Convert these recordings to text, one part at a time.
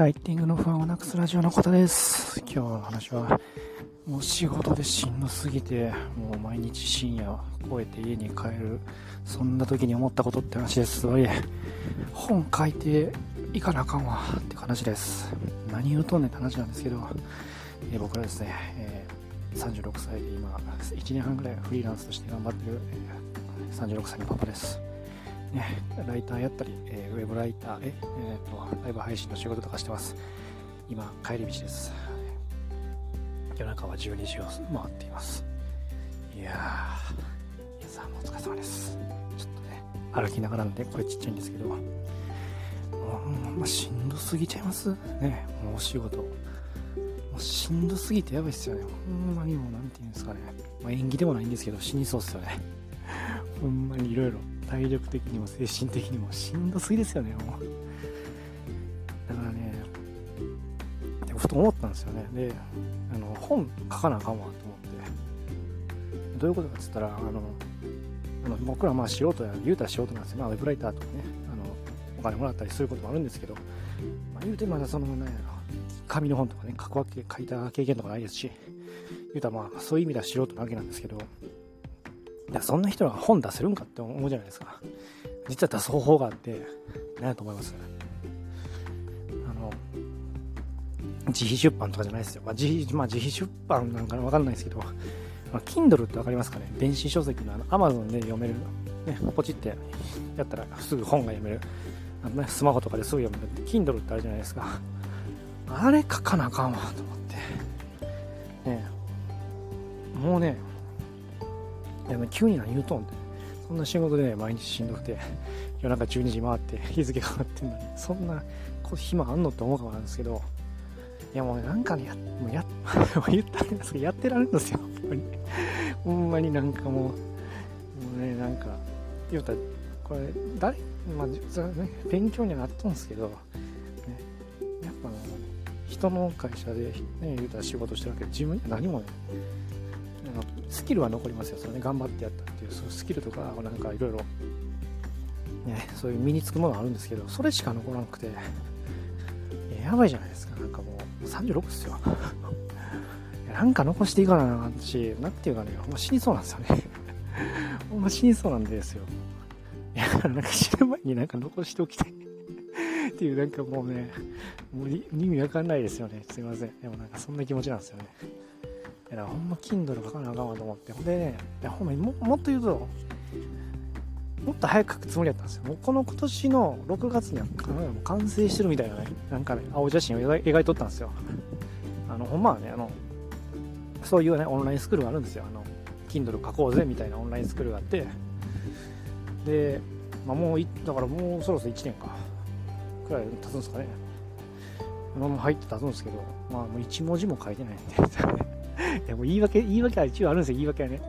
ライティングの不安をなくすラジオのことです。今日の話は、もう仕事でしんどすぎて、もう毎日深夜超えて家に帰る、そんな時に思ったことって話です。おい、本書いていかなあかんわって話です。何言うとんねんって話なんですけど、え僕はですね、えー36歳で今、1年半ぐらいフリーランスとして頑張ってる、え36歳のパパです。ライターやったり、えーウェブライター、ええーと、ライブ配信の仕事とかしてます。今、帰り道です。夜中は12時を回っています。いやー、皆さんお疲れ様です。ちょっとね、歩きながらなんで声ちっちゃいんですけど、もう、まあ、しんどすぎちゃいますね、もうお仕事。もうしんどすぎてやばいっすよね。ほんまにもう、なんていうんですかね。まあ、演技でもないんですけど、死にそうっすよね。ほんまにいろいろ体力的にも精神的にもしんどすぎですよね、もう。だからね、でもふと思ったんですよね。で、あの、本書かなあかんわと思って。どういうことかっつったら、あの、あの僕らまあ素人や、言うたら素人なんですよ。まあウェブライターとかね、あの、お金もらったりすることもあるんですけど、まあ、言うてまだその、なんやろ、紙の本とかね、書くわけ、書いた経験とかないですし、言うたらまあそういう意味では素人なわけなんですけど、いやそんな人が本出せるんかって思うじゃないですか。実は出す方法があって、何やと思います？あの、自費出版とかじゃないですよ。まあ、自費、まあ、自費出版なんかわかんないですけど、まあ、Kindle ってわかりますかね？電子書籍のあの Amazon で読める、ね、ポチってやったらすぐ本が読める。あのね、スマホとかですぐ読めるって Kindle ってあるじゃないですか。あれ書かなあかんわと思って。ねもうね、急に何言うとんって。そんな仕事で、ね、毎日しんどくて、夜中12時回って 日付変わってんのに、そんな暇あんのって思うかもなんですけど、いやもう、なんかね、や、もうや、もう言ったらいいんですけど、やってられるんですよ、ほんまに。ほんまになんかもう、もうね、なんか、言うたら、これ、誰、まあ、実はね、勉強にはなっとんですけど、ね、やっぱあの、人の会社で、ね、言うたら仕事してるわけで、自分には何もね、あのスキルは残りますよ、それね、頑張ってやったっていう、そうスキルとか、なんかいろいろ、ね、そういう身につくものがあるんですけど、それしか残らなくて、やばいじゃないですか、なんかもう、36っすよ。なんか残していかなあかんし、なんていうかね、ほんま死にそうなんですよね。ほんま死にそうなんですよ。いや、なんか死ぬ前になんか残しておきたい。っていう、なんかもうね、もう意味わかんないですよね。すいません。でもなんかそんな気持ちなんですよね。だからほんま Kindle 書かなあかんわと思って。ほんでね、いやほんまにももっと言うと、もっと早く書くつもりだったんですよ。もうこの今年の6月には完成してるみたいなね、なんかね、青写真を描いとったんですよ。あの、ほんまはね、あの、そういうね、オンラインスクールがあるんですよ。あの、Kindle 書こうぜみたいなオンラインスクールがあって、で、まあ、もうい、だからもうそろそろ1年か、くらい経つんですかね。あもう入って経つんですけど、まあもう1文字も書いてないんで、いやも言い訳、言い訳は一応あるんですよ、言い訳はね。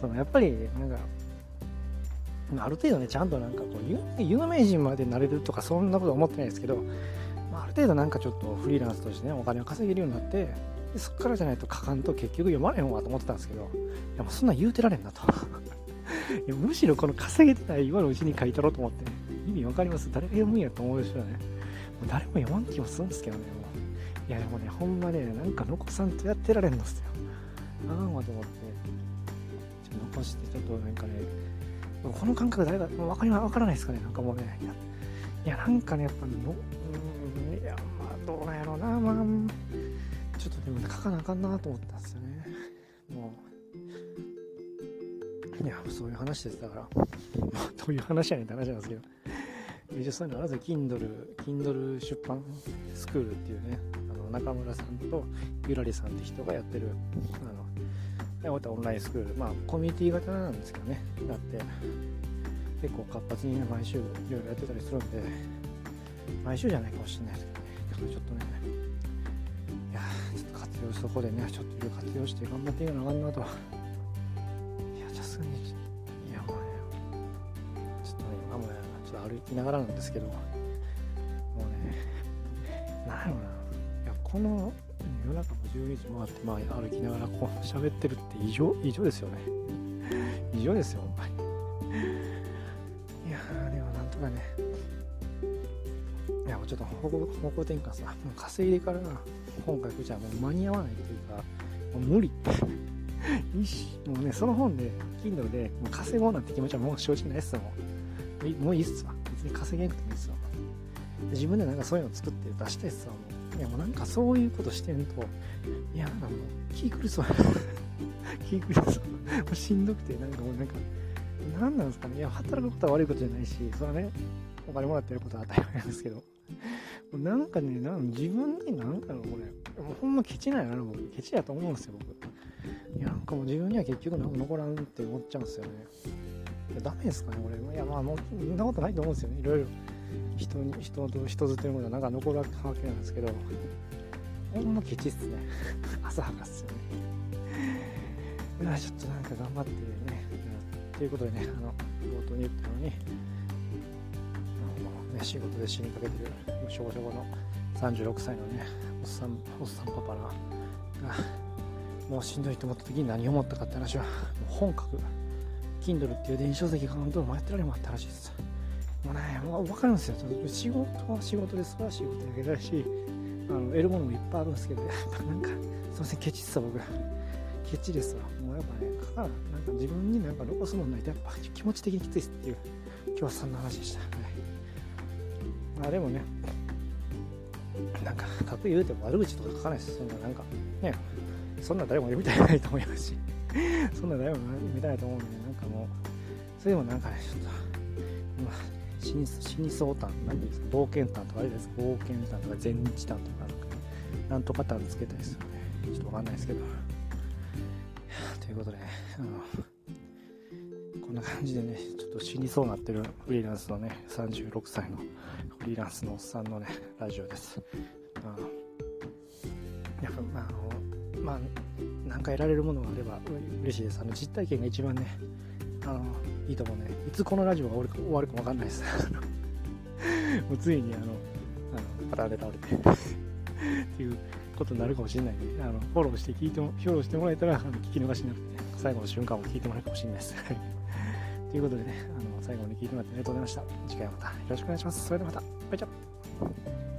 そのやっぱり、なんか、ある程度ね、ちゃんとなんかこう有、名人までなれるとか、そんなことは思ってないですけど、まあ、ある程度なんかちょっとフリーランスとしてね、お金を稼げるようになって、でそっからじゃないと書かんと結局読まれへんわと思ってたんですけど、いやもうそんなん言うてられんなと。いやむしろこの稼げてない今のうちに書いたろうと思ってね、意味わかります？誰が読むんやと思うでしょうね。もう誰も読まん気もするんですけどね、もう。いやでもね、ほんまね、なんか残さんとやってられんのっすよ。あかんわと思って、ちょ残して、ちょっとなんかね、この感覚誰かわかりわからないですかね、なんかもうね、いや、なんかね、やっぱの、うん、いや、まあ、どうなんやろうな、まあ、ちょっとでも書かなあかんなと思ったんですよね。もう、いや、そういう話です。だから、まあ、どういう話やねんって話なんですけど、一応そういうのあるんですよ。Kindle、Kindle 出版スクールっていうね、中村さんとゆらりさんって人がやってる、あの、またオンラインスクール、まあ、コミュニティ型なんですけどね、だって、結構活発にね、毎週いろいろやってたりするんで、毎週じゃないかもしれないですけどね、ちょっとね、いやちょっと活用そこでね、ちょっといろいろ活用して頑張っていかなあかんなと。いや、さすがに、いや、もうね、ちょっとね、今も、ちょっと歩きながらなんですけど、もうね、なんやろな、この夜中も12時回って、まあ、歩きながらこう喋ってるって異常、異常ですよね。異常ですよ、ほんまに。いやー、でもなんとかね、いや、落ちょっと方向転換さ、もう稼いでから本書くじゃもう間に合わないっていうか、もう無理。いいし、もうね、その本で、Kindle でもう稼ごうなんて気持ちはもう正直ないっすもん。もういいっすわ。別に稼げなくてもいいっすわ。自分でなんかそういうの作って出したいっすわ。もういやもうなんかそういうことしてんと、いやなんかもう気狂いそう。気狂いそう。もうしんどくて、なんかもうなんか、何なんですかね。いや、働くことは悪いことじゃないし、それはね、お金もらってることは当たり前なんですけど、なんかね、なん自分になんだろう、これ。もうほんまケチなんやな、僕。ケチやと思うんですよ、僕。いや、なんかもう自分には結局何も残らんって思っちゃうんですよね。いや、ダメですかね、これ。いや、まあ、もう、そんなことないと思うんですよね。いろいろ。人に、人と人づてるものはなんか残るわけなんですけど、ほんまケチっすね。浅はかっすよね。いや、ちょっとなんか頑張ってね。ということでね、あの、冒頭に言ったように、ね、仕事で死にかけてる、しょぼしょぼの36歳のね、おっさん、おっさんパパが、もうしんどいと思った時に何を思ったかって話は、もう本格、Kindle っていう電子書籍が本当にやってられもあったらしいです。もうね、もう分かるんですよ。仕事は仕事ですから仕事だけだし、あの得るものもいっぱいあるんですけど、やっぱなんか、すいません、ケチっすわ、僕。ケチですわ。もうやっぱね、かかなんか自分になんか残すもんないと、やっぱ気持ち的にきついっすっていう、今日はそんな話でした。はいまあでもね、なんか、かく言うても悪口とか書かないですそんな、なんか、ね、そんな誰も読みたいないと思いますし、そんな誰も読みたいと思うんで、なんかもう、それでもなんかね、ちょっと、まあ、死に死にそうたん、何ですか、冒険譚とかあれですか、冒険譚とか全日譚とか、なんとか譚つけたいですよね。ちょっとわかんないですけど。ということで、あの、こんな感じでね、ちょっと死にそうなってるフリーランスのね、36歳のフリーランスのおっさんのね、ラジオです。あやっぱ、まあ、あの、まあ、なんか得られるものがあれば嬉しいです。あの、実体験が一番ね、あの、いいと思うね。いつこのラジオが終わるかわかんないです。もうついに、あの、あの、パラレられてっていうことになるかもしれないんで、あの、フォローして聞いても、フォローしてもらえたら、あの聞き逃しなくてね、最後の瞬間も聞いてもらえるかもしれないです。ということでね、あの最後まで聞いてもらってありがとうございました。次回はまたよろしくお願いします。それではまた。バイチャ